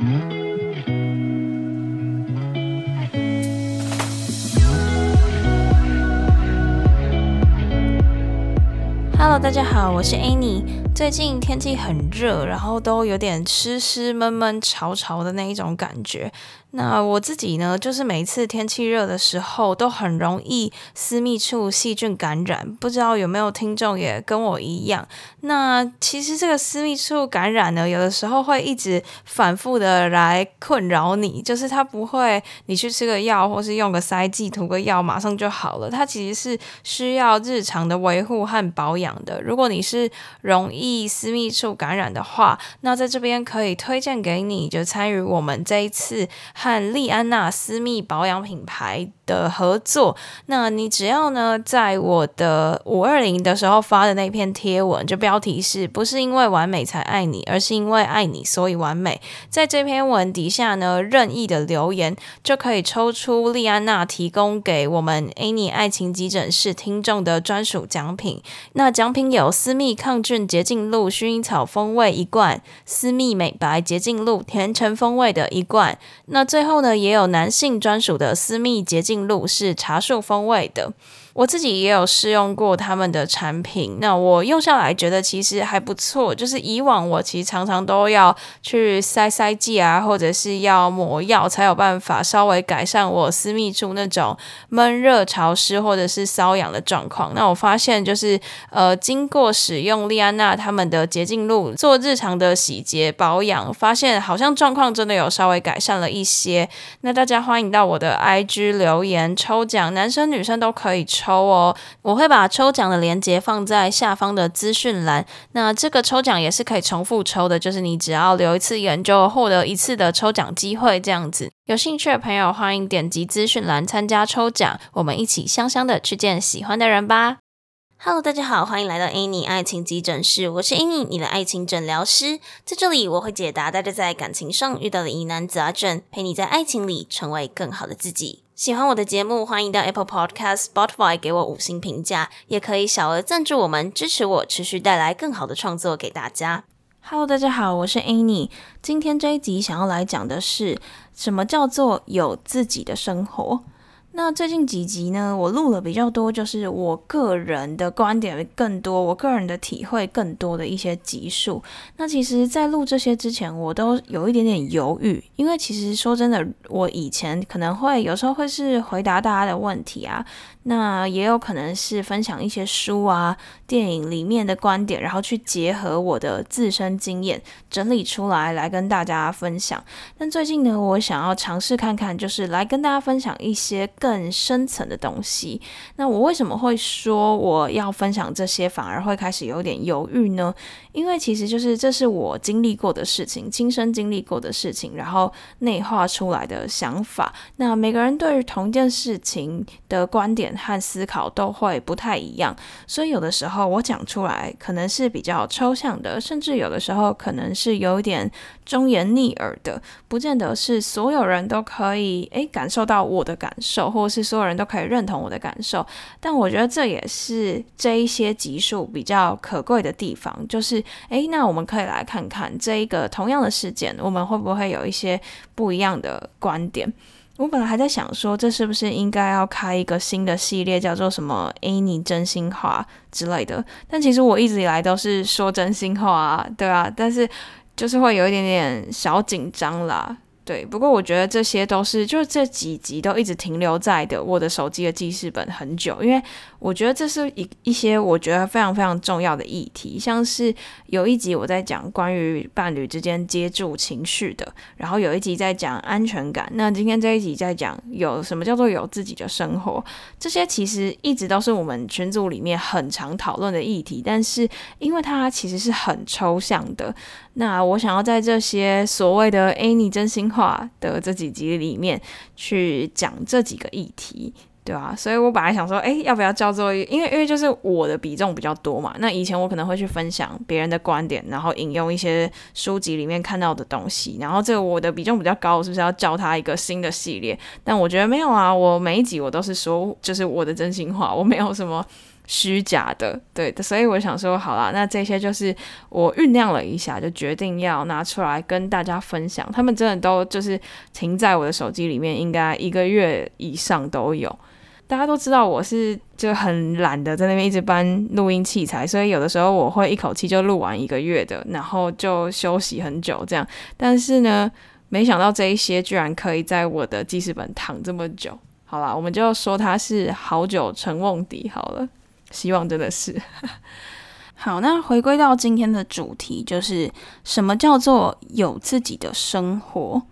Hello，大家好，我是 Annie。最近天气很热，然后都有点湿湿闷闷潮潮的那一种感觉。那我自己呢，就是每次天气热的时候，都很容易私密处细菌感染。不知道有没有听众也跟我一样？那其实这个私密处感染呢，有的时候会一直反复的来困扰你，就是它不会你去吃个药或是用个塞剂涂个药马上就好了。它其实是需要日常的维护和保养的。如果你是容易易私密处感染的话，那在这边可以推荐给你，就参与我们这一次。和丽安娜私密保养品牌的合作，那你只要呢，在我的五二零的时候发的那篇贴文，就标题是不是因为完美才爱你，而是因为爱你所以完美。在这篇文底下呢，任意的留言就可以抽出莉安娜提供给我们 Annie 爱情急诊室听众的专属奖品。那奖品有私密抗菌洁净露薰衣草风味一罐，私密美白洁净露甜橙风味的一罐。那最后呢，也有男性专属的私密洁净路，是茶树风味的。我自己也有试用过他们的产品，那我用下来觉得其实还不错。就是以往我其实常常都要去塞塞剂啊，或者是要抹药，才有办法稍微改善我私密处那种闷热潮湿或者是瘙痒的状况。那我发现就是呃，经过使用莉安娜他们的洁净露做日常的洗洁保养，发现好像状况真的有稍微改善了一些。那大家欢迎到我的 IG 留言抽奖，男生女生都可以抽。抽哦！我会把抽奖的链接放在下方的资讯栏。那这个抽奖也是可以重复抽的，就是你只要留一次言就获得一次的抽奖机会，这样子。有兴趣的朋友欢迎点击资讯栏参加抽奖，我们一起香香的去见喜欢的人吧。Hello，大家好，欢迎来到 Annie 爱情急诊室，我是 Annie，你的爱情诊疗师。在这里我会解答大家在感情上遇到的疑难杂症，陪你在爱情里成为更好的自己。喜欢我的节目，欢迎到 Apple Podcast、Spotify 给我五星评价，也可以小额赞助我们，支持我持续带来更好的创作给大家。Hello，大家好，我是 Annie。今天这一集想要来讲的是什么叫做有自己的生活。那最近几集呢，我录了比较多，就是我个人的观点更多，我个人的体会更多的一些集数。那其实，在录这些之前，我都有一点点犹豫，因为其实说真的，我以前可能会有时候会是回答大家的问题啊。那也有可能是分享一些书啊、电影里面的观点，然后去结合我的自身经验整理出来，来跟大家分享。但最近呢，我想要尝试看看，就是来跟大家分享一些更深层的东西。那我为什么会说我要分享这些，反而会开始有点犹豫呢？因为其实就是这是我经历过的事情，亲身经历过的事情，然后内化出来的想法。那每个人对于同一件事情的观点。和思考都会不太一样，所以有的时候我讲出来可能是比较抽象的，甚至有的时候可能是有点忠言逆耳的，不见得是所有人都可以诶感受到我的感受，或者是所有人都可以认同我的感受。但我觉得这也是这一些集数比较可贵的地方，就是诶，那我们可以来看看这一个同样的事件，我们会不会有一些不一样的观点？我本来还在想说，这是不是应该要开一个新的系列，叫做什么 “any 真心话”之类的。但其实我一直以来都是说真心话啊，对啊，但是就是会有一点点小紧张啦。对，不过我觉得这些都是，就是这几集都一直停留在的我的手机的记事本很久，因为我觉得这是一一些我觉得非常非常重要的议题，像是有一集我在讲关于伴侣之间接住情绪的，然后有一集在讲安全感，那今天这一集在讲有什么叫做有自己的生活，这些其实一直都是我们群组里面很常讨论的议题，但是因为它其实是很抽象的。那我想要在这些所谓的 Annie 真心话的这几集里面去讲这几个议题。对啊，所以我本来想说，哎，要不要叫做？因为因为就是我的比重比较多嘛。那以前我可能会去分享别人的观点，然后引用一些书籍里面看到的东西。然后这个我的比重比较高，是不是要叫他一个新的系列？但我觉得没有啊，我每一集我都是说，就是我的真心话，我没有什么虚假的，对，所以我想说，好啦，那这些就是我酝酿了一下，就决定要拿出来跟大家分享。他们真的都就是停在我的手机里面，应该一个月以上都有。大家都知道我是就很懒的，在那边一直搬录音器材，所以有的时候我会一口气就录完一个月的，然后就休息很久这样。但是呢，没想到这一些居然可以在我的记事本躺这么久。好啦，我们就说它是好酒成瓮底好了。希望真的是 好。那回归到今天的主题，就是什么叫做有自己的生活？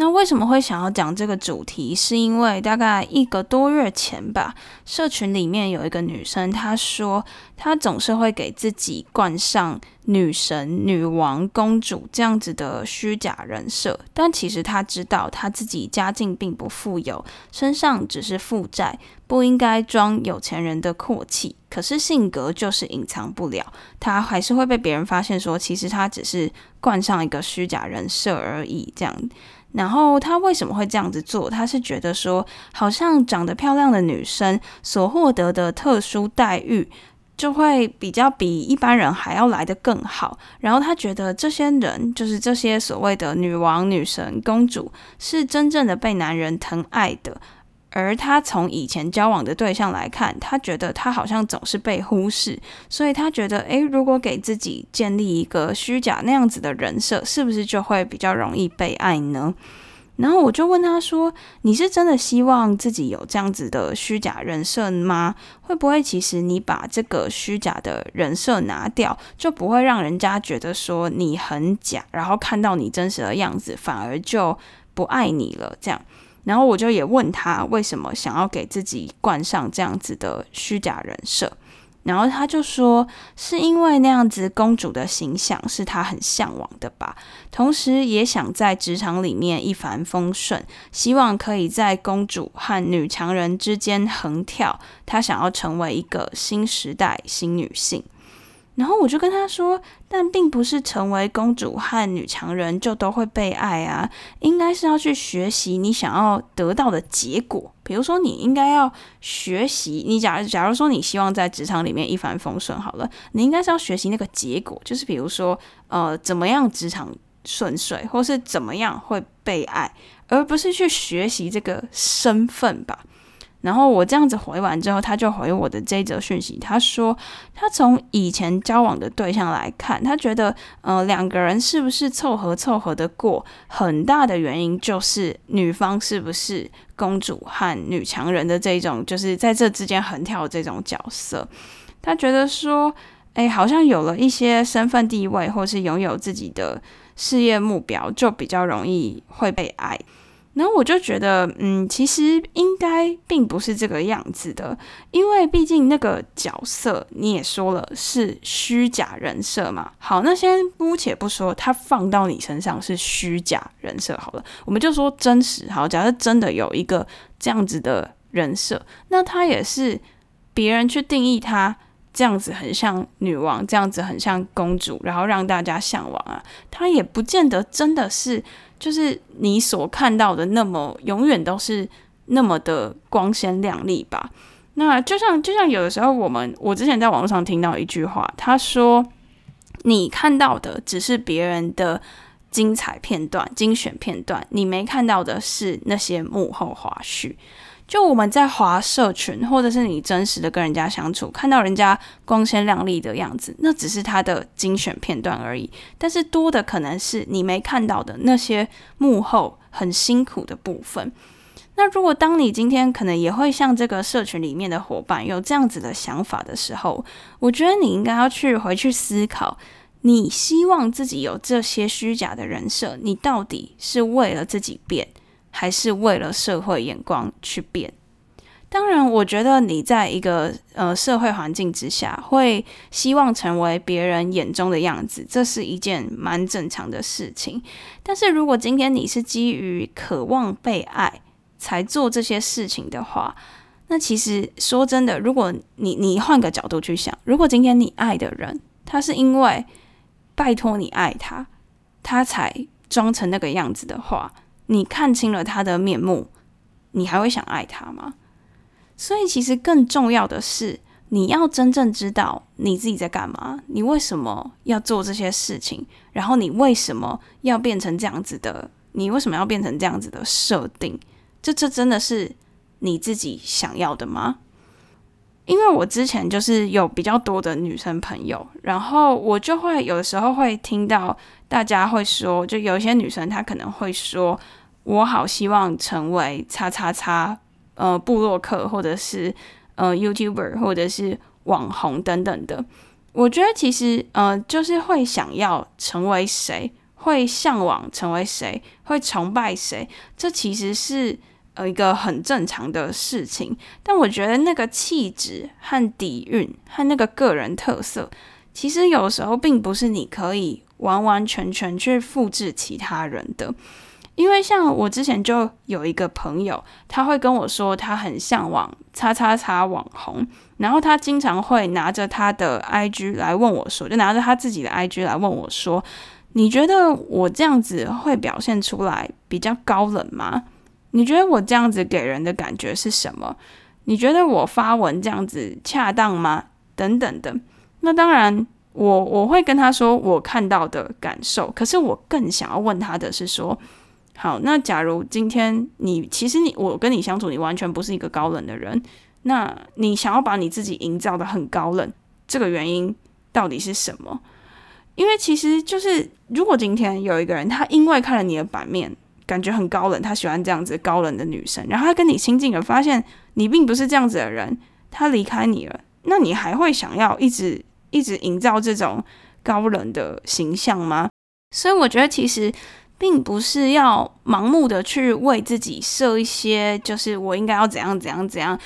那为什么会想要讲这个主题？是因为大概一个多月前吧，社群里面有一个女生，她说她总是会给自己冠上女神、女王、公主这样子的虚假人设，但其实她知道她自己家境并不富有，身上只是负债，不应该装有钱人的阔气。可是性格就是隐藏不了，他还是会被别人发现说，其实他只是冠上一个虚假人设而已，这样。然后他为什么会这样子做？他是觉得说，好像长得漂亮的女生所获得的特殊待遇，就会比较比一般人还要来得更好。然后他觉得这些人，就是这些所谓的女王、女神、公主，是真正的被男人疼爱的。而他从以前交往的对象来看，他觉得他好像总是被忽视，所以他觉得，诶，如果给自己建立一个虚假那样子的人设，是不是就会比较容易被爱呢？然后我就问他说：“你是真的希望自己有这样子的虚假人设吗？会不会其实你把这个虚假的人设拿掉，就不会让人家觉得说你很假，然后看到你真实的样子，反而就不爱你了？这样？”然后我就也问他为什么想要给自己冠上这样子的虚假人设，然后他就说是因为那样子公主的形象是他很向往的吧，同时也想在职场里面一帆风顺，希望可以在公主和女强人之间横跳，他想要成为一个新时代新女性。然后我就跟他说，但并不是成为公主和女强人就都会被爱啊，应该是要去学习你想要得到的结果。比如说，你应该要学习，你假如假如说你希望在职场里面一帆风顺，好了，你应该是要学习那个结果，就是比如说，呃，怎么样职场顺遂，或是怎么样会被爱，而不是去学习这个身份吧。然后我这样子回完之后，他就回我的这则讯息。他说，他从以前交往的对象来看，他觉得，呃，两个人是不是凑合凑合的过，很大的原因就是女方是不是公主和女强人的这种，就是在这之间横跳这种角色。他觉得说，哎，好像有了一些身份地位，或是拥有自己的事业目标，就比较容易会被爱。然后我就觉得，嗯，其实应该并不是这个样子的，因为毕竟那个角色你也说了是虚假人设嘛。好，那先姑且不说他放到你身上是虚假人设好了，我们就说真实。好，假设真的有一个这样子的人设，那他也是别人去定义他这样子很像女王，这样子很像公主，然后让大家向往啊，他也不见得真的是。就是你所看到的那么永远都是那么的光鲜亮丽吧？那就像就像有的时候我们我之前在网络上听到一句话，他说你看到的只是别人的精彩片段、精选片段，你没看到的是那些幕后花絮。就我们在华社群，或者是你真实的跟人家相处，看到人家光鲜亮丽的样子，那只是他的精选片段而已。但是多的可能是你没看到的那些幕后很辛苦的部分。那如果当你今天可能也会像这个社群里面的伙伴有这样子的想法的时候，我觉得你应该要去回去思考，你希望自己有这些虚假的人设，你到底是为了自己变，还是为了社会眼光去变？当然，我觉得你在一个呃社会环境之下，会希望成为别人眼中的样子，这是一件蛮正常的事情。但是如果今天你是基于渴望被爱才做这些事情的话，那其实说真的，如果你你换个角度去想，如果今天你爱的人，他是因为拜托你爱他，他才装成那个样子的话，你看清了他的面目，你还会想爱他吗？所以，其实更重要的是，你要真正知道你自己在干嘛，你为什么要做这些事情，然后你为什么要变成这样子的，你为什么要变成这样子的设定？这这真的是你自己想要的吗？因为我之前就是有比较多的女生朋友，然后我就会有的时候会听到大家会说，就有一些女生她可能会说，我好希望成为叉叉叉呃布洛克，或者是呃 YouTuber，或者是网红等等的。我觉得其实呃就是会想要成为谁，会向往成为谁，会崇拜谁，这其实是。呃，一个很正常的事情，但我觉得那个气质和底蕴和那个个人特色，其实有时候并不是你可以完完全全去复制其他人的。因为像我之前就有一个朋友，他会跟我说他很向往叉叉叉网红，然后他经常会拿着他的 IG 来问我说，就拿着他自己的 IG 来问我说，你觉得我这样子会表现出来比较高冷吗？你觉得我这样子给人的感觉是什么？你觉得我发文这样子恰当吗？等等的。那当然我，我会跟他说我看到的感受。可是我更想要问他的是说，好，那假如今天你其实你我跟你相处，你完全不是一个高冷的人，那你想要把你自己营造的很高冷，这个原因到底是什么？因为其实就是，如果今天有一个人，他因为看了你的版面。感觉很高冷，他喜欢这样子高冷的女生，然后他跟你亲近了，发现你并不是这样子的人，他离开你了，那你还会想要一直一直营造这种高冷的形象吗？所以我觉得其实并不是要盲目的去为自己设一些，就是我应该要怎样怎样怎样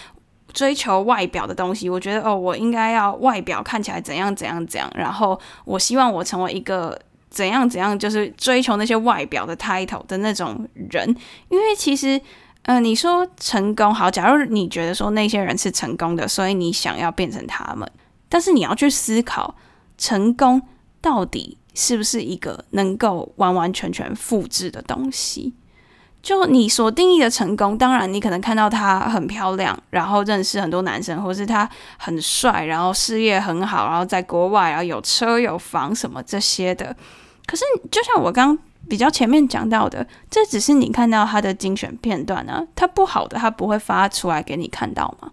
追求外表的东西。我觉得哦，我应该要外表看起来怎样怎样怎样，然后我希望我成为一个。怎样怎样，就是追求那些外表的 title 的那种人，因为其实，呃，你说成功好，假如你觉得说那些人是成功的，所以你想要变成他们，但是你要去思考，成功到底是不是一个能够完完全全复制的东西？就你所定义的成功，当然你可能看到他很漂亮，然后认识很多男生，或是他很帅，然后事业很好，然后在国外，然后有车有房什么这些的。可是，就像我刚比较前面讲到的，这只是你看到他的精选片段啊，他不好的他不会发出来给你看到嘛。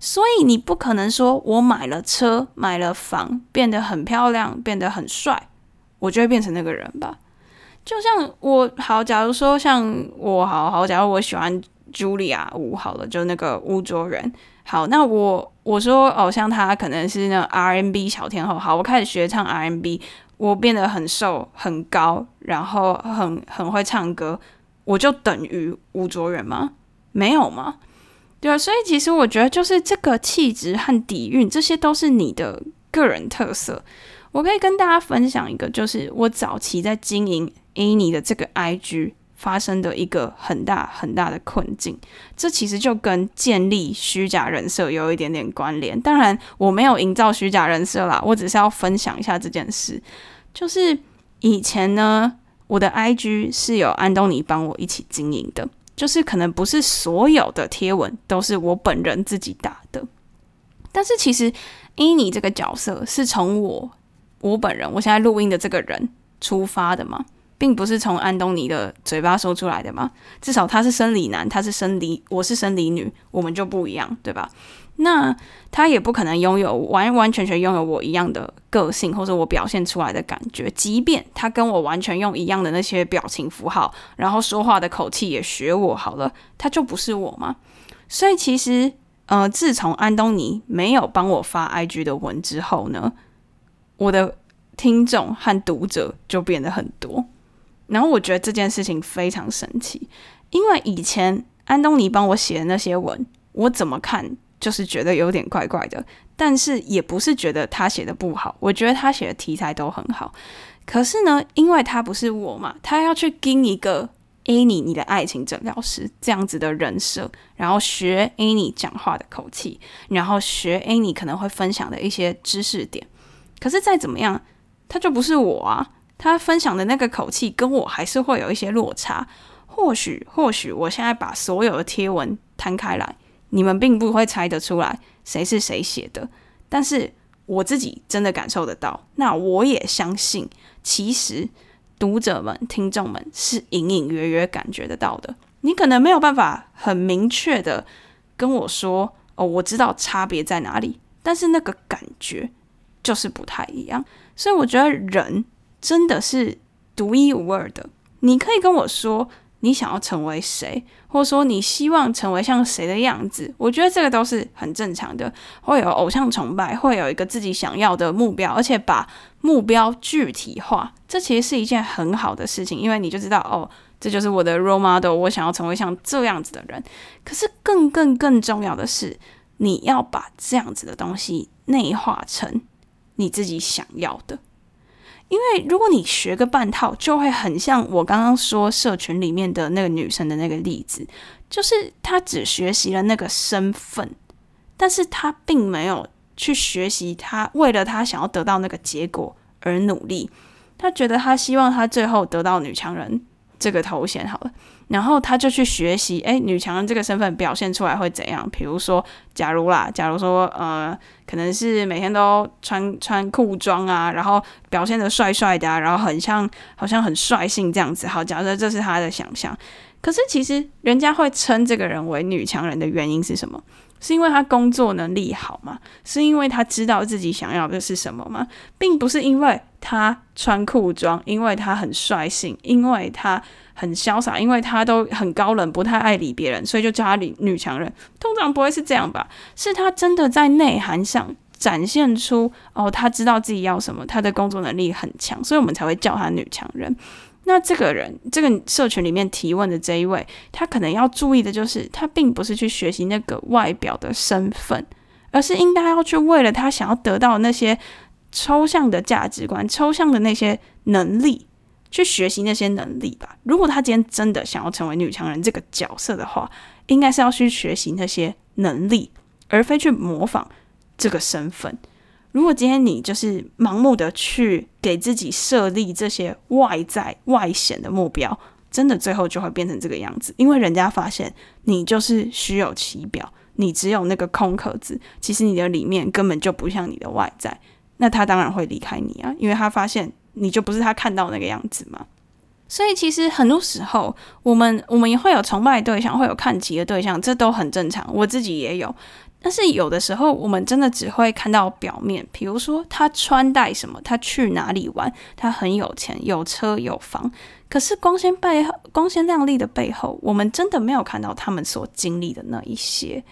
所以你不可能说我买了车、买了房，变得很漂亮，变得很帅，我就会变成那个人吧。就像我好，假如说像我好好，假如我喜欢茱莉亚吴好了，就那个吴卓人。好，那我我说偶像他可能是那 R&B 小天后，好，我开始学唱 R&B。我变得很瘦很高，然后很很会唱歌，我就等于吴卓源吗？没有吗？对啊，所以其实我觉得就是这个气质和底蕴，这些都是你的个人特色。我可以跟大家分享一个，就是我早期在经营 A 妮的这个 IG 发生的一个很大很大的困境。这其实就跟建立虚假人设有一点点关联。当然，我没有营造虚假人设啦，我只是要分享一下这件事。就是以前呢，我的 IG 是有安东尼帮我一起经营的，就是可能不是所有的贴文都是我本人自己打的，但是其实 a n 这个角色是从我我本人，我现在录音的这个人出发的嘛，并不是从安东尼的嘴巴说出来的嘛，至少他是生理男，他是生理，我是生理女，我们就不一样，对吧？那他也不可能拥有完完全全拥有我一样的个性，或者我表现出来的感觉。即便他跟我完全用一样的那些表情符号，然后说话的口气也学我好了，他就不是我吗？所以其实，呃，自从安东尼没有帮我发 IG 的文之后呢，我的听众和读者就变得很多。然后我觉得这件事情非常神奇，因为以前安东尼帮我写的那些文，我怎么看？就是觉得有点怪怪的，但是也不是觉得他写的不好，我觉得他写的题材都很好。可是呢，因为他不是我嘛，他要去跟一个 Annie 你的爱情诊疗师这样子的人设，然后学 Annie 讲话的口气，然后学 Annie 可能会分享的一些知识点。可是再怎么样，他就不是我啊，他分享的那个口气跟我还是会有一些落差。或许，或许我现在把所有的贴文摊开来。你们并不会猜得出来谁是谁写的，但是我自己真的感受得到。那我也相信，其实读者们、听众们是隐隐约约感觉得到的。你可能没有办法很明确的跟我说，哦，我知道差别在哪里，但是那个感觉就是不太一样。所以我觉得人真的是独一无二的。你可以跟我说。你想要成为谁，或者说你希望成为像谁的样子？我觉得这个都是很正常的。会有偶像崇拜，会有一个自己想要的目标，而且把目标具体化，这其实是一件很好的事情，因为你就知道哦，这就是我的 role model，我想要成为像这样子的人。可是更更更重要的是，你要把这样子的东西内化成你自己想要的。因为如果你学个半套，就会很像我刚刚说社群里面的那个女生的那个例子，就是她只学习了那个身份，但是她并没有去学习她为了她想要得到那个结果而努力。她觉得她希望她最后得到女强人这个头衔好了。然后他就去学习，诶，女强人这个身份表现出来会怎样？比如说，假如啦，假如说，呃，可能是每天都穿穿裤装啊，然后表现得帅帅的啊，然后很像，好像很率性这样子。好，假设这是他的想象。可是其实人家会称这个人为女强人的原因是什么？是因为他工作能力好吗？是因为他知道自己想要的是什么吗？并不是因为他穿裤装，因为他很率性，因为他。很潇洒，因为他都很高冷，不太爱理别人，所以就叫他女女强人。通常不会是这样吧？是他真的在内涵上展现出哦，他知道自己要什么，他的工作能力很强，所以我们才会叫他女强人。那这个人，这个社群里面提问的这一位，他可能要注意的就是，他并不是去学习那个外表的身份，而是应该要去为了他想要得到那些抽象的价值观、抽象的那些能力。去学习那些能力吧。如果他今天真的想要成为女强人这个角色的话，应该是要去学习那些能力，而非去模仿这个身份。如果今天你就是盲目的去给自己设立这些外在外显的目标，真的最后就会变成这个样子。因为人家发现你就是虚有其表，你只有那个空壳子，其实你的里面根本就不像你的外在，那他当然会离开你啊，因为他发现。你就不是他看到那个样子嘛？所以其实很多时候，我们我们也会有崇拜对象，会有看齐的对象，这都很正常。我自己也有，但是有的时候，我们真的只会看到表面。比如说，他穿戴什么，他去哪里玩，他很有钱，有车有房。可是光鲜背后，光鲜亮丽的背后，我们真的没有看到他们所经历的那一些。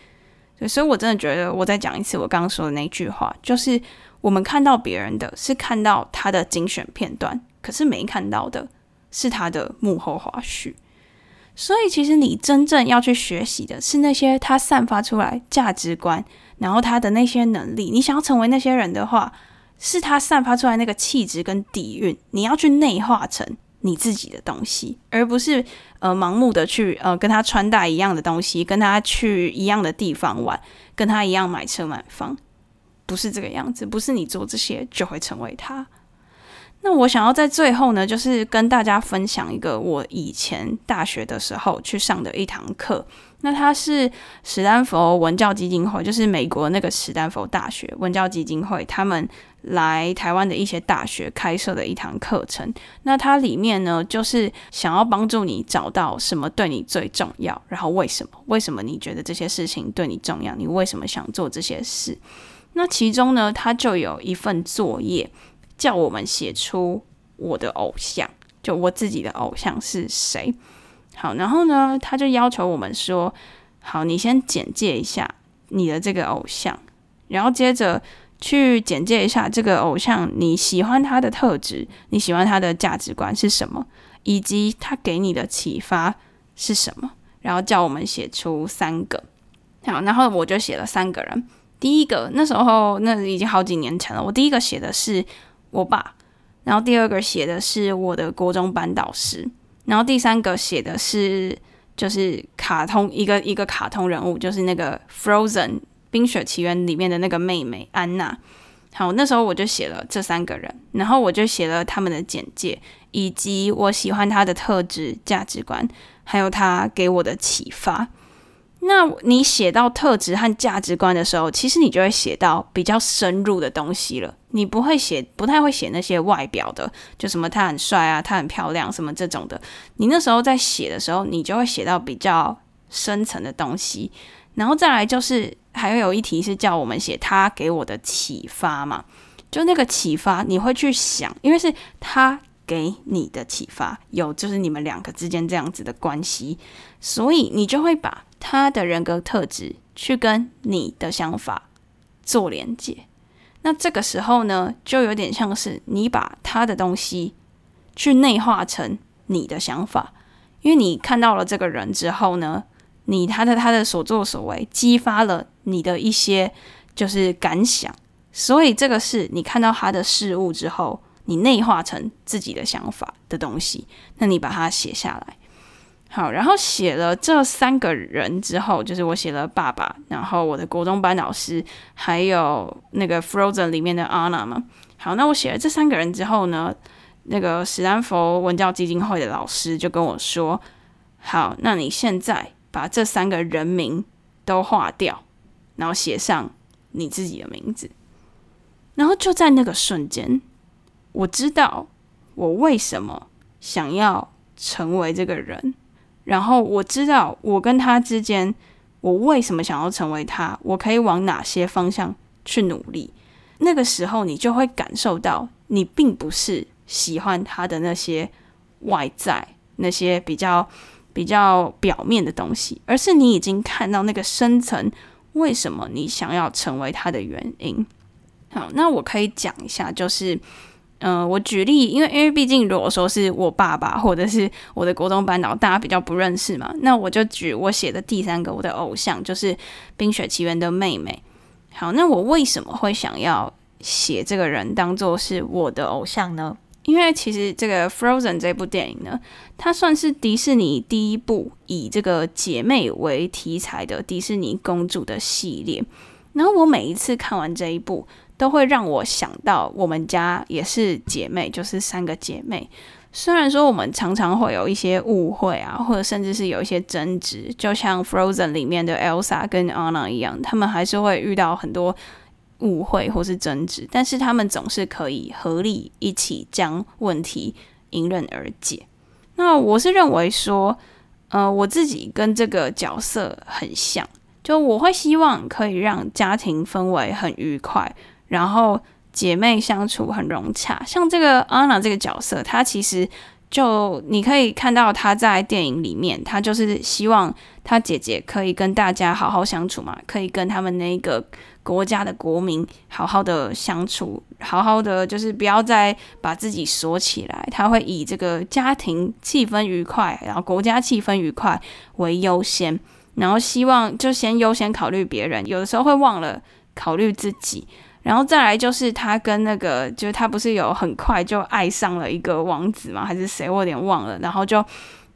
对，所以我真的觉得，我再讲一次我刚刚说的那句话，就是。我们看到别人的是看到他的精选片段，可是没看到的是他的幕后花絮。所以，其实你真正要去学习的是那些他散发出来价值观，然后他的那些能力。你想要成为那些人的话，是他散发出来那个气质跟底蕴，你要去内化成你自己的东西，而不是呃盲目的去呃跟他穿戴一样的东西，跟他去一样的地方玩，跟他一样买车买房。不是这个样子，不是你做这些就会成为他。那我想要在最后呢，就是跟大家分享一个我以前大学的时候去上的一堂课。那它是史丹佛文教基金会，就是美国那个史丹佛大学文教基金会，他们来台湾的一些大学开设的一堂课程。那它里面呢，就是想要帮助你找到什么对你最重要，然后为什么？为什么你觉得这些事情对你重要？你为什么想做这些事？那其中呢，它就有一份作业，叫我们写出我的偶像，就我自己的偶像是谁。好，然后呢，他就要求我们说，好，你先简介一下你的这个偶像，然后接着去简介一下这个偶像你喜欢他的特质，你喜欢他的价值观是什么，以及他给你的启发是什么，然后叫我们写出三个。好，然后我就写了三个人。第一个那时候那已经好几年前了。我第一个写的是我爸，然后第二个写的是我的国中班导师，然后第三个写的是就是卡通一个一个卡通人物，就是那个 Frozen 冰雪奇缘里面的那个妹妹安娜。好，那时候我就写了这三个人，然后我就写了他们的简介，以及我喜欢他的特质、价值观，还有他给我的启发。那你写到特质和价值观的时候，其实你就会写到比较深入的东西了。你不会写，不太会写那些外表的，就什么他很帅啊，他很漂亮什么这种的。你那时候在写的时候，你就会写到比较深层的东西。然后再来就是还有一题是叫我们写他给我的启发嘛，就那个启发你会去想，因为是他给你的启发，有就是你们两个之间这样子的关系，所以你就会把。他的人格特质去跟你的想法做连接，那这个时候呢，就有点像是你把他的东西去内化成你的想法，因为你看到了这个人之后呢，你他的他的所作所为激发了你的一些就是感想，所以这个是你看到他的事物之后，你内化成自己的想法的东西，那你把它写下来。好，然后写了这三个人之后，就是我写了爸爸，然后我的国中班老师，还有那个 Frozen 里面的 Anna 嘛。好，那我写了这三个人之后呢，那个史丹佛文教基金会的老师就跟我说：“好，那你现在把这三个人名都划掉，然后写上你自己的名字。”然后就在那个瞬间，我知道我为什么想要成为这个人。然后我知道我跟他之间，我为什么想要成为他，我可以往哪些方向去努力。那个时候，你就会感受到，你并不是喜欢他的那些外在、那些比较比较表面的东西，而是你已经看到那个深层，为什么你想要成为他的原因。好，那我可以讲一下，就是。嗯、我举例，因为因为毕竟如果说是我爸爸或者是我的国中班导，大家比较不认识嘛，那我就举我写的第三个我的偶像，就是《冰雪奇缘》的妹妹。好，那我为什么会想要写这个人当做是我的偶像呢？因为其实这个《Frozen》这部电影呢，它算是迪士尼第一部以这个姐妹为题材的迪士尼公主的系列。然后我每一次看完这一部，都会让我想到我们家也是姐妹，就是三个姐妹。虽然说我们常常会有一些误会啊，或者甚至是有一些争执，就像 Frozen 里面的 Elsa 跟 Anna 一样，他们还是会遇到很多误会或是争执，但是他们总是可以合力一起将问题迎刃而解。那我是认为说，呃，我自己跟这个角色很像，就我会希望可以让家庭氛围很愉快。然后姐妹相处很融洽，像这个安娜这个角色，她其实就你可以看到她在电影里面，她就是希望她姐姐可以跟大家好好相处嘛，可以跟他们那个国家的国民好好的相处，好好的就是不要再把自己锁起来，她会以这个家庭气氛愉快，然后国家气氛愉快为优先，然后希望就先优先考虑别人，有的时候会忘了考虑自己。然后再来就是他跟那个，就是他不是有很快就爱上了一个王子吗？还是谁？我有点忘了。然后就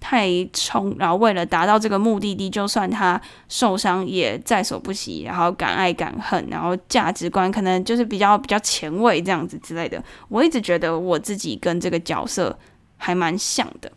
太冲，然后为了达到这个目的地，就算他受伤也在所不惜，然后敢爱敢恨，然后价值观可能就是比较比较前卫这样子之类的。我一直觉得我自己跟这个角色还蛮像的。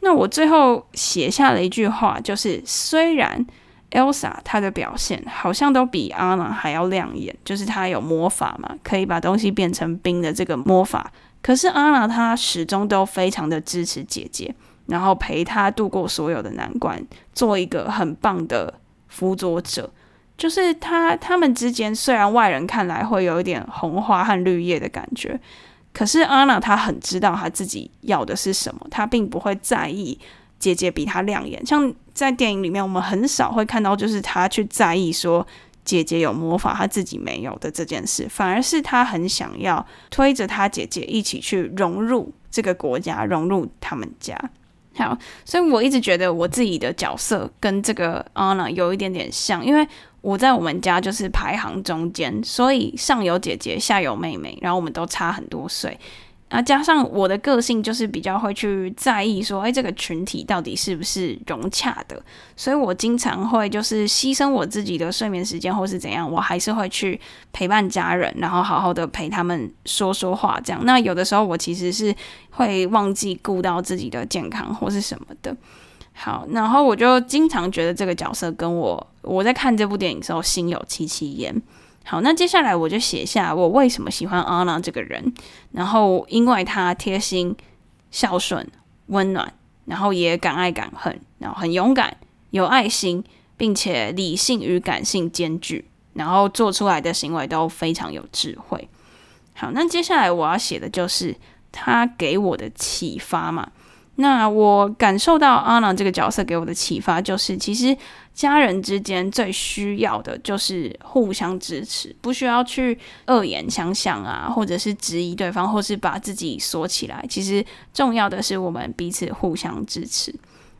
那我最后写下了一句话，就是虽然。Elsa 她的表现好像都比 Anna 还要亮眼，就是她有魔法嘛，可以把东西变成冰的这个魔法。可是 Anna 她始终都非常的支持姐姐，然后陪她度过所有的难关，做一个很棒的辅佐者。就是他他们之间虽然外人看来会有一点红花和绿叶的感觉，可是 Anna 她很知道她自己要的是什么，她并不会在意。姐姐比她亮眼，像在电影里面，我们很少会看到，就是他去在意说姐姐有魔法，他自己没有的这件事，反而是他很想要推着他姐姐一起去融入这个国家，融入他们家。好，所以我一直觉得我自己的角色跟这个 Anna 有一点点像，因为我在我们家就是排行中间，所以上有姐姐，下有妹妹，然后我们都差很多岁。那加上我的个性就是比较会去在意说，哎，这个群体到底是不是融洽的？所以我经常会就是牺牲我自己的睡眠时间，或是怎样，我还是会去陪伴家人，然后好好的陪他们说说话，这样。那有的时候我其实是会忘记顾到自己的健康或是什么的。好，然后我就经常觉得这个角色跟我我在看这部电影的时候心有戚戚焉。好，那接下来我就写下我为什么喜欢阿娜这个人，然后因为她贴心、孝顺、温暖，然后也敢爱敢恨，然后很勇敢、有爱心，并且理性与感性兼具，然后做出来的行为都非常有智慧。好，那接下来我要写的就是他给我的启发嘛。那我感受到阿郎这个角色给我的启发，就是其实家人之间最需要的就是互相支持，不需要去恶言相向啊，或者是质疑对方，或是把自己锁起来。其实重要的是我们彼此互相支持。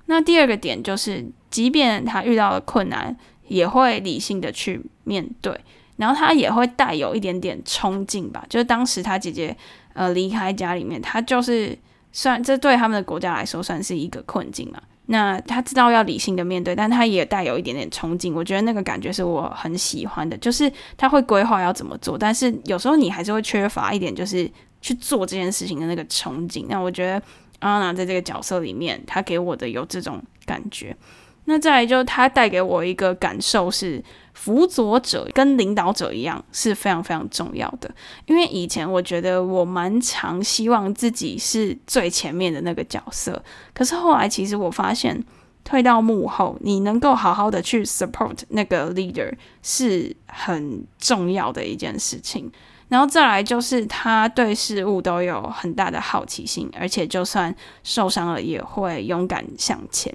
那第二个点就是，即便他遇到了困难，也会理性的去面对，然后他也会带有一点点冲劲吧。就是当时他姐姐呃离开家里面，他就是。虽然这对他们的国家来说算是一个困境嘛。那他知道要理性的面对，但他也带有一点点憧憬。我觉得那个感觉是我很喜欢的，就是他会规划要怎么做，但是有时候你还是会缺乏一点，就是去做这件事情的那个憧憬。那我觉得安娜在这个角色里面，他给我的有这种感觉。那再来就是他带给我一个感受是。辅佐者跟领导者一样是非常非常重要的，因为以前我觉得我蛮常希望自己是最前面的那个角色，可是后来其实我发现退到幕后，你能够好好的去 support 那个 leader 是很重要的一件事情。然后再来就是他对事物都有很大的好奇心，而且就算受伤了也会勇敢向前。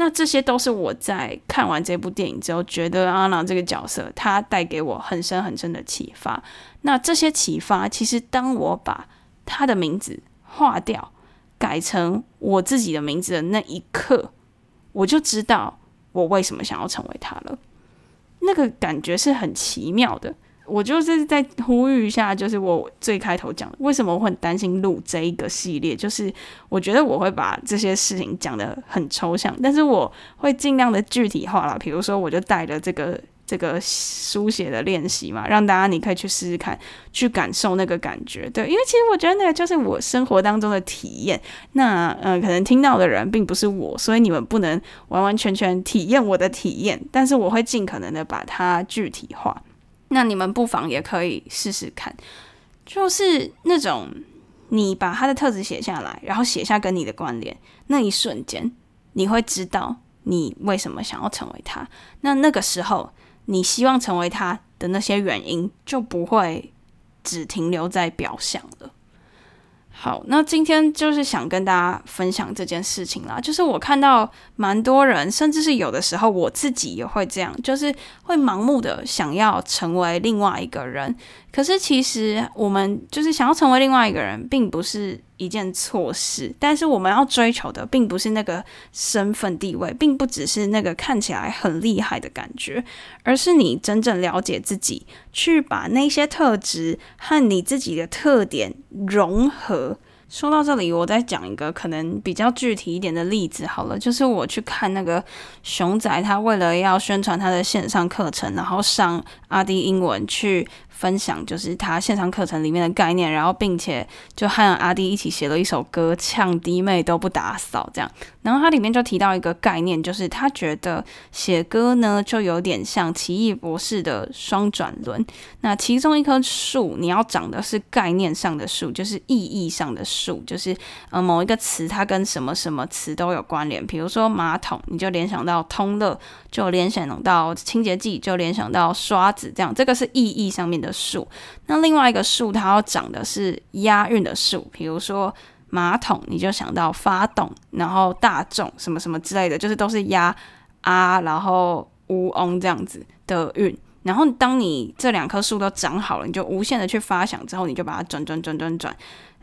那这些都是我在看完这部电影之后，觉得安娜这个角色，她带给我很深很深的启发。那这些启发，其实当我把她的名字划掉，改成我自己的名字的那一刻，我就知道我为什么想要成为她了。那个感觉是很奇妙的。我就是在呼吁一下，就是我最开头讲的，为什么我很担心录这一个系列，就是我觉得我会把这些事情讲得很抽象，但是我会尽量的具体化啦。比如说，我就带着这个这个书写的练习嘛，让大家你可以去试试看，去感受那个感觉。对，因为其实我觉得那个就是我生活当中的体验。那呃，可能听到的人并不是我，所以你们不能完完全全体验我的体验，但是我会尽可能的把它具体化。那你们不妨也可以试试看，就是那种你把他的特质写下来，然后写下跟你的关联，那一瞬间你会知道你为什么想要成为他。那那个时候，你希望成为他的那些原因就不会只停留在表象了。好，那今天就是想跟大家分享这件事情啦。就是我看到蛮多人，甚至是有的时候我自己也会这样，就是会盲目的想要成为另外一个人。可是其实我们就是想要成为另外一个人，并不是。一件错事，但是我们要追求的并不是那个身份地位，并不只是那个看起来很厉害的感觉，而是你真正了解自己，去把那些特质和你自己的特点融合。说到这里，我再讲一个可能比较具体一点的例子好了，就是我去看那个熊仔，他为了要宣传他的线上课程，然后上阿迪英文去。分享就是他线上课程里面的概念，然后并且就和阿滴一起写了一首歌，呛弟妹都不打扫这样。然后他里面就提到一个概念，就是他觉得写歌呢就有点像奇异博士的双转轮。那其中一棵树，你要长的是概念上的树，就是意义上的树，就是呃某一个词它跟什么什么词都有关联。比如说马桶，你就联想到通乐，就联想到清洁剂，就联想到刷子，这样这个是意义上面的。树，那另外一个树，它要长的是押韵的树，比如说马桶，你就想到发动，然后大众什么什么之类的，就是都是押啊，然后乌翁这样子的韵。然后当你这两棵树都长好了，你就无限的去发响之后，你就把它转转转转转。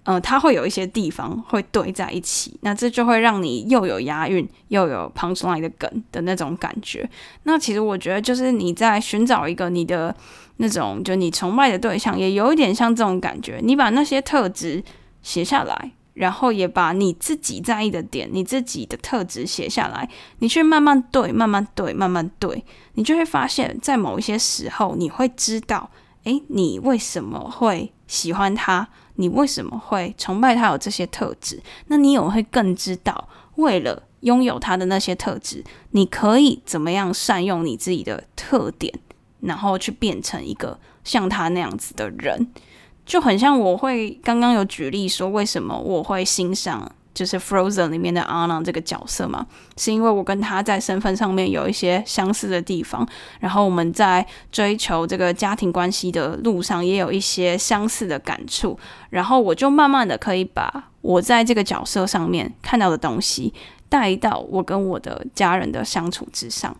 呃，它会有一些地方会对在一起，那这就会让你又有押韵又有 punchline 的梗的那种感觉。那其实我觉得，就是你在寻找一个你的那种，就你崇拜的对象，也有一点像这种感觉。你把那些特质写下来，然后也把你自己在意的点、你自己的特质写下来，你去慢慢对，慢慢对，慢慢对，你就会发现，在某一些时候，你会知道，诶，你为什么会喜欢他。你为什么会崇拜他有这些特质？那你有会更知道为了拥有他的那些特质，你可以怎么样善用你自己的特点，然后去变成一个像他那样子的人，就很像我会刚刚有举例说，为什么我会欣赏。就是 Frozen 里面的 Anna 这个角色嘛，是因为我跟他在身份上面有一些相似的地方，然后我们在追求这个家庭关系的路上也有一些相似的感触，然后我就慢慢的可以把我在这个角色上面看到的东西带到我跟我的家人的相处之上，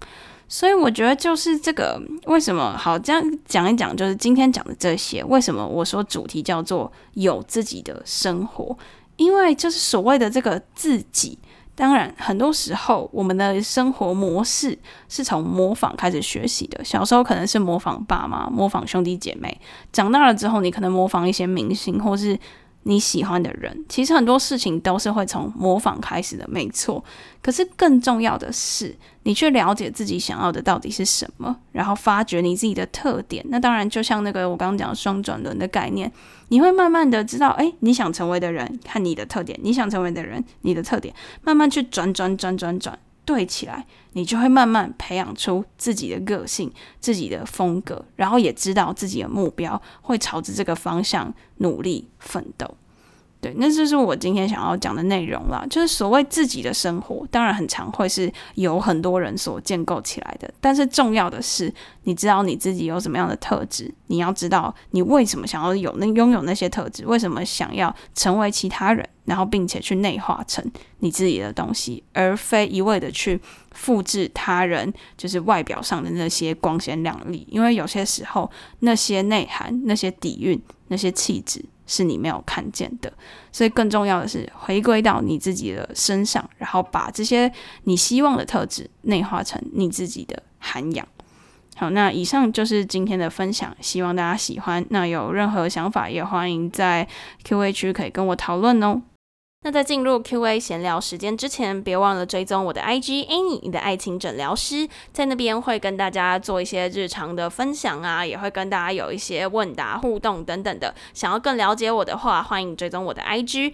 所以我觉得就是这个为什么好这样讲一讲，就是今天讲的这些，为什么我说主题叫做有自己的生活。因为就是所谓的这个自己，当然很多时候我们的生活模式是从模仿开始学习的。小时候可能是模仿爸妈、模仿兄弟姐妹，长大了之后你可能模仿一些明星或是你喜欢的人。其实很多事情都是会从模仿开始的，没错。可是更重要的是，你去了解自己想要的到底是什么，然后发掘你自己的特点。那当然，就像那个我刚刚讲的双转轮的概念，你会慢慢的知道，诶，你想成为的人，看你的特点；你想成为的人，你的特点，慢慢去转转转转转对起来，你就会慢慢培养出自己的个性、自己的风格，然后也知道自己的目标，会朝着这个方向努力奋斗。对，那这是我今天想要讲的内容啦。就是所谓自己的生活，当然很常会是由很多人所建构起来的。但是重要的是，你知道你自己有什么样的特质，你要知道你为什么想要有那拥有那些特质，为什么想要成为其他人，然后并且去内化成你自己的东西，而非一味的去复制他人，就是外表上的那些光鲜亮丽。因为有些时候，那些内涵、那些底蕴、那些气质。是你没有看见的，所以更重要的是回归到你自己的身上，然后把这些你希望的特质内化成你自己的涵养。好，那以上就是今天的分享，希望大家喜欢。那有任何想法也欢迎在 Q&A 区可以跟我讨论哦。那在进入 Q&A 闲聊时间之前，别忘了追踪我的 IG Any 你的爱情诊疗师，在那边会跟大家做一些日常的分享啊，也会跟大家有一些问答互动等等的。想要更了解我的话，欢迎追踪我的 IG。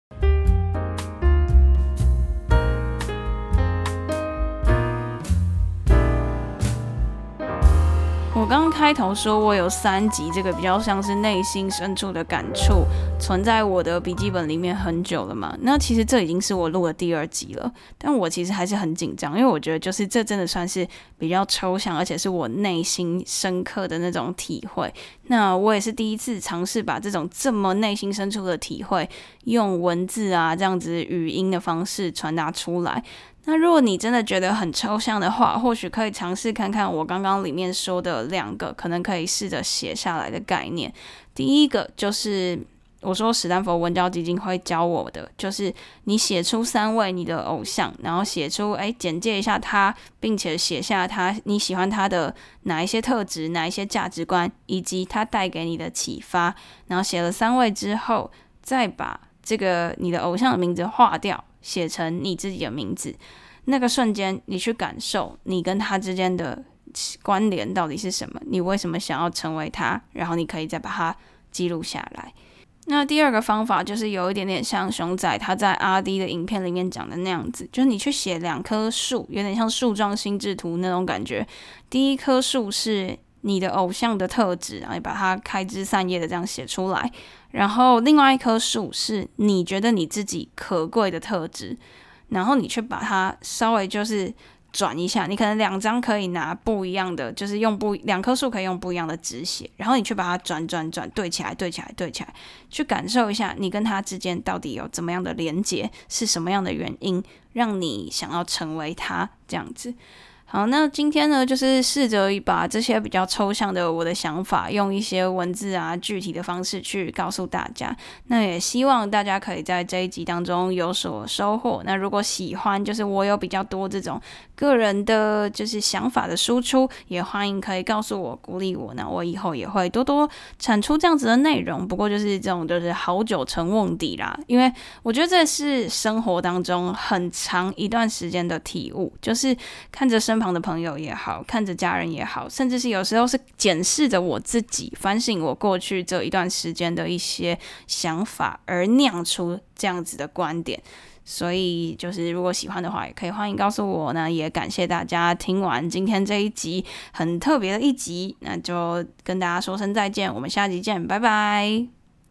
刚刚开头说，我有三集，这个比较像是内心深处的感触，存在我的笔记本里面很久了嘛。那其实这已经是我录的第二集了，但我其实还是很紧张，因为我觉得就是这真的算是比较抽象，而且是我内心深刻的那种体会。那我也是第一次尝试把这种这么内心深处的体会，用文字啊这样子语音的方式传达出来。那如果你真的觉得很抽象的话，或许可以尝试看看我刚刚里面说的两个，可能可以试着写下来的概念。第一个就是我说史丹佛文教基金会教我的，就是你写出三位你的偶像，然后写出诶简介一下他，并且写下他你喜欢他的哪一些特质、哪一些价值观，以及他带给你的启发。然后写了三位之后，再把这个你的偶像的名字划掉。写成你自己的名字，那个瞬间，你去感受你跟他之间的关联到底是什么？你为什么想要成为他？然后你可以再把它记录下来。那第二个方法就是有一点点像熊仔他在阿 D 的影片里面讲的那样子，就是你去写两棵树，有点像树状心智图那种感觉。第一棵树是你的偶像的特质，然后你把它开枝散叶的这样写出来。然后另外一棵树是你觉得你自己可贵的特质，然后你去把它稍微就是转一下，你可能两张可以拿不一样的，就是用不两棵树可以用不一样的纸写，然后你去把它转转转对起来，对起来，对起来，去感受一下你跟他之间到底有怎么样的连接，是什么样的原因让你想要成为他这样子。好，那今天呢，就是试着把这些比较抽象的我的想法，用一些文字啊、具体的方式去告诉大家。那也希望大家可以在这一集当中有所收获。那如果喜欢，就是我有比较多这种个人的就是想法的输出，也欢迎可以告诉我、鼓励我。那我以后也会多多产出这样子的内容。不过就是这种就是好酒沉瓮底啦，因为我觉得这是生活当中很长一段时间的体悟，就是看着生。旁的朋友也好，看着家人也好，甚至是有时候是检视着我自己，反省我过去这一段时间的一些想法，而酿出这样子的观点。所以，就是如果喜欢的话，也可以欢迎告诉我呢。也感谢大家听完今天这一集很特别的一集，那就跟大家说声再见，我们下集见，拜拜。